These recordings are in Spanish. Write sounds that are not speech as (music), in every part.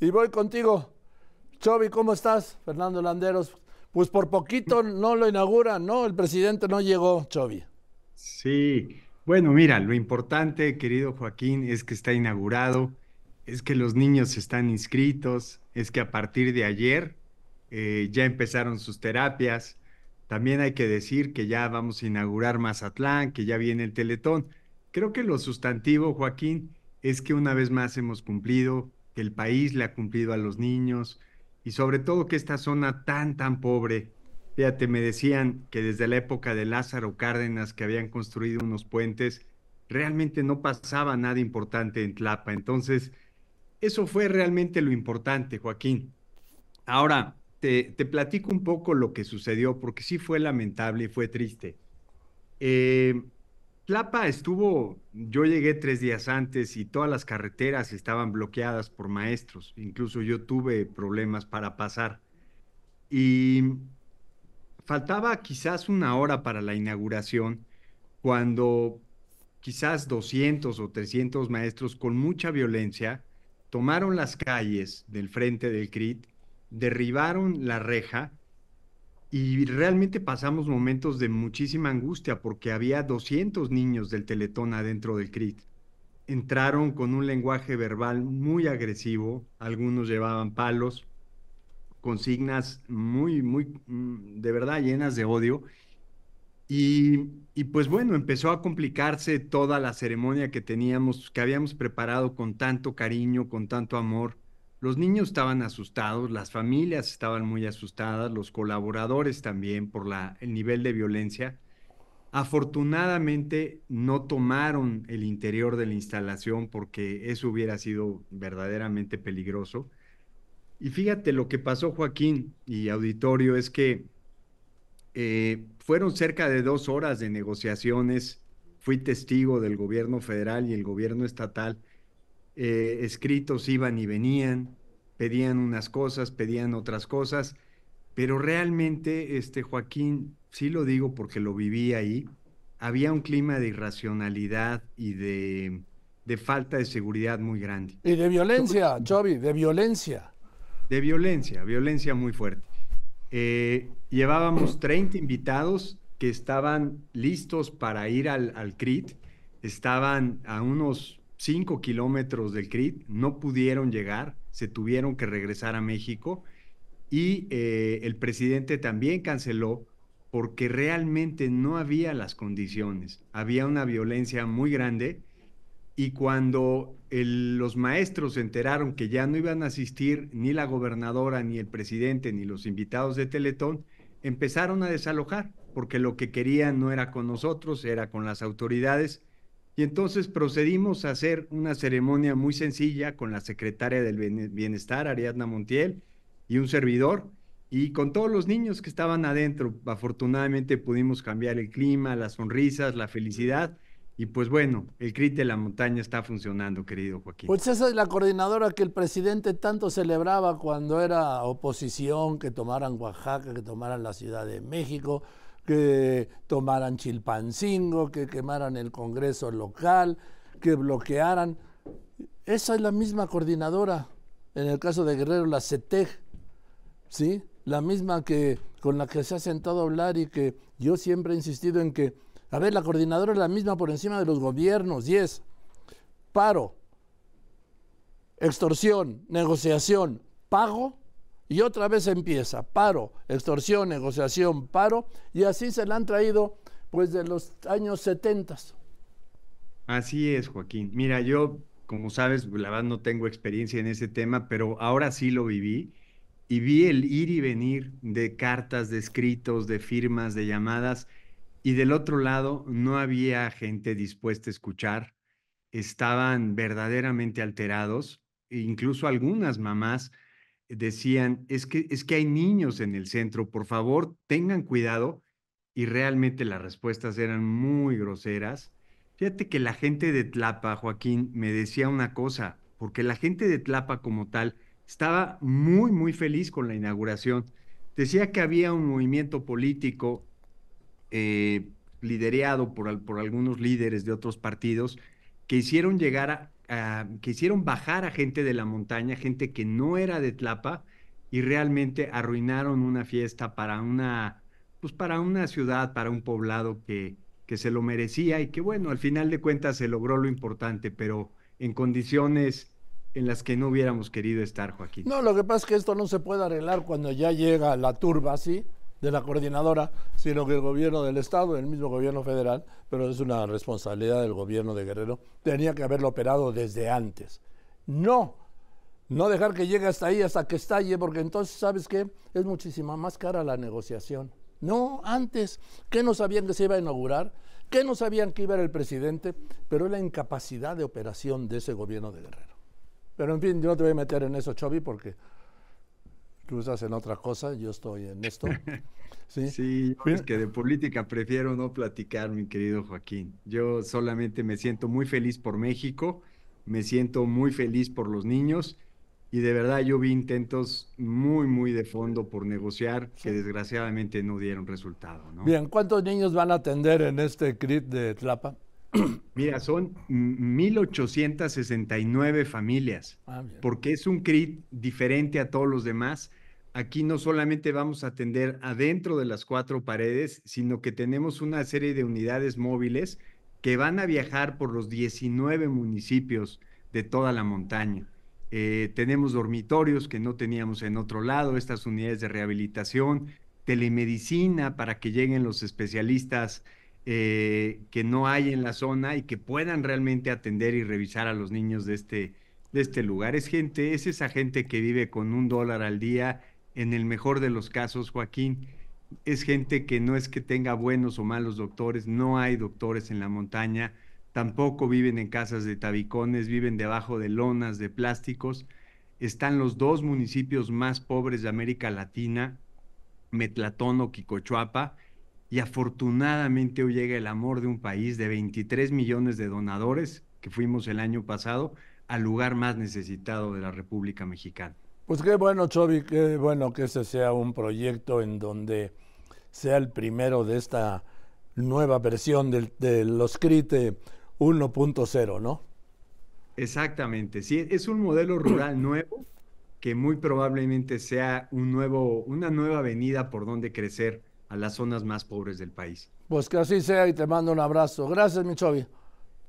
Y voy contigo. Chovi, ¿cómo estás? Fernando Landeros. Pues por poquito no lo inauguran, ¿no? El presidente no llegó, Chovi. Sí, bueno, mira, lo importante, querido Joaquín, es que está inaugurado, es que los niños están inscritos, es que a partir de ayer eh, ya empezaron sus terapias. También hay que decir que ya vamos a inaugurar Mazatlán, que ya viene el Teletón. Creo que lo sustantivo, Joaquín, es que una vez más hemos cumplido, que el país le ha cumplido a los niños y sobre todo que esta zona tan, tan pobre, fíjate, me decían que desde la época de Lázaro Cárdenas que habían construido unos puentes, realmente no pasaba nada importante en Tlapa. Entonces, eso fue realmente lo importante, Joaquín. Ahora, te, te platico un poco lo que sucedió, porque sí fue lamentable y fue triste. Eh, Tlapa estuvo, yo llegué tres días antes y todas las carreteras estaban bloqueadas por maestros, incluso yo tuve problemas para pasar. Y faltaba quizás una hora para la inauguración cuando quizás 200 o 300 maestros con mucha violencia tomaron las calles del frente del CRIT, derribaron la reja y realmente pasamos momentos de muchísima angustia porque había 200 niños del Teletón adentro del CRIT. Entraron con un lenguaje verbal muy agresivo, algunos llevaban palos, consignas muy, muy, mm, de verdad llenas de odio. Y, y, pues bueno, empezó a complicarse toda la ceremonia que teníamos, que habíamos preparado con tanto cariño, con tanto amor. Los niños estaban asustados, las familias estaban muy asustadas, los colaboradores también por el nivel de violencia. Afortunadamente no tomaron el interior de la instalación porque eso hubiera sido verdaderamente peligroso. Y fíjate lo que pasó, Joaquín y auditorio, es que eh, fueron cerca de dos horas de negociaciones. Fui testigo del gobierno federal y el gobierno estatal eh, escritos iban y venían, pedían unas cosas, pedían otras cosas, pero realmente, este Joaquín, sí lo digo porque lo viví ahí, había un clima de irracionalidad y de, de falta de seguridad muy grande. Y de violencia, Chovi, de violencia. De violencia, violencia muy fuerte. Eh, llevábamos 30 invitados que estaban listos para ir al, al CRIT, estaban a unos 5 kilómetros del CRIT, no pudieron llegar, se tuvieron que regresar a México y eh, el presidente también canceló porque realmente no había las condiciones, había una violencia muy grande y cuando los maestros se enteraron que ya no iban a asistir ni la gobernadora, ni el presidente, ni los invitados de Teletón, empezaron a desalojar, porque lo que querían no era con nosotros, era con las autoridades y entonces procedimos a hacer una ceremonia muy sencilla con la secretaria del Bienestar, Ariadna Montiel, y un servidor, y con todos los niños que estaban adentro. Afortunadamente pudimos cambiar el clima, las sonrisas, la felicidad. Y pues bueno, el CRIT de la montaña está funcionando, querido Joaquín. Pues esa es la coordinadora que el presidente tanto celebraba cuando era oposición, que tomaran Oaxaca, que tomaran la Ciudad de México que tomaran Chilpancingo, que quemaran el Congreso local, que bloquearan. Esa es la misma coordinadora, en el caso de Guerrero, la CETEG, ¿sí? La misma que con la que se ha sentado a hablar y que yo siempre he insistido en que, a ver, la coordinadora es la misma por encima de los gobiernos, y es paro, extorsión, negociación, pago y otra vez empieza, paro, extorsión, negociación, paro, y así se la han traído pues de los años 70. Así es, Joaquín. Mira, yo, como sabes, la verdad no tengo experiencia en ese tema, pero ahora sí lo viví y vi el ir y venir de cartas, de escritos, de firmas, de llamadas, y del otro lado no había gente dispuesta a escuchar, estaban verdaderamente alterados, e incluso algunas mamás decían, es que, es que hay niños en el centro, por favor, tengan cuidado. Y realmente las respuestas eran muy groseras. Fíjate que la gente de Tlapa, Joaquín, me decía una cosa, porque la gente de Tlapa como tal estaba muy, muy feliz con la inauguración. Decía que había un movimiento político eh, liderado por, por algunos líderes de otros partidos que hicieron llegar que hicieron bajar a gente de la montaña, gente que no era de Tlapa, y realmente arruinaron una fiesta para una, pues para una ciudad, para un poblado que, que se lo merecía y que bueno, al final de cuentas se logró lo importante, pero en condiciones en las que no hubiéramos querido estar, Joaquín. No, lo que pasa es que esto no se puede arreglar cuando ya llega la turba así de la coordinadora, sino que el gobierno del Estado, el mismo gobierno federal, pero es una responsabilidad del gobierno de Guerrero, tenía que haberlo operado desde antes. No, no dejar que llegue hasta ahí, hasta que estalle, porque entonces, ¿sabes qué? Es muchísima más cara la negociación. No, antes, ¿qué no sabían que se iba a inaugurar? ¿Qué no sabían que iba a ser el presidente? Pero la incapacidad de operación de ese gobierno de Guerrero. Pero en fin, yo no te voy a meter en eso, Chovi, porque tú estás en otra cosa, yo estoy en esto. (laughs) Sí, sí es que de política prefiero no platicar, mi querido Joaquín. Yo solamente me siento muy feliz por México, me siento muy feliz por los niños y de verdad yo vi intentos muy, muy de fondo por negociar que desgraciadamente no dieron resultado. Bien, ¿cuántos niños van a atender en este CRIT de Tlapa? (clears throat) Mira, son 1.869 familias, ah, porque es un CRIT diferente a todos los demás. Aquí no solamente vamos a atender adentro de las cuatro paredes, sino que tenemos una serie de unidades móviles que van a viajar por los 19 municipios de toda la montaña. Eh, tenemos dormitorios que no teníamos en otro lado, estas unidades de rehabilitación, telemedicina para que lleguen los especialistas eh, que no hay en la zona y que puedan realmente atender y revisar a los niños de este, de este lugar. Es gente, es esa gente que vive con un dólar al día, en el mejor de los casos, Joaquín. Es gente que no es que tenga buenos o malos doctores, no hay doctores en la montaña tampoco viven en casas de tabicones, viven debajo de lonas de plásticos. Están los dos municipios más pobres de América Latina, Metlatón o Quicochuapa, y afortunadamente hoy llega el amor de un país de 23 millones de donadores, que fuimos el año pasado, al lugar más necesitado de la República Mexicana. Pues qué bueno, Chovi, qué bueno que ese sea un proyecto en donde sea el primero de esta nueva versión de, de los CRITE 1.0, ¿no? Exactamente, sí, es un modelo rural (clears throat) nuevo que muy probablemente sea un nuevo, una nueva avenida por donde crecer a las zonas más pobres del país. Pues que así sea y te mando un abrazo. Gracias, Michovi.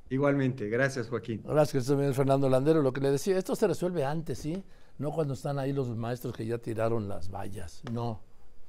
Igualmente, gracias, Joaquín. Gracias, Fernando Landero. Lo que le decía, esto se resuelve antes, ¿sí? No cuando están ahí los maestros que ya tiraron las vallas. No,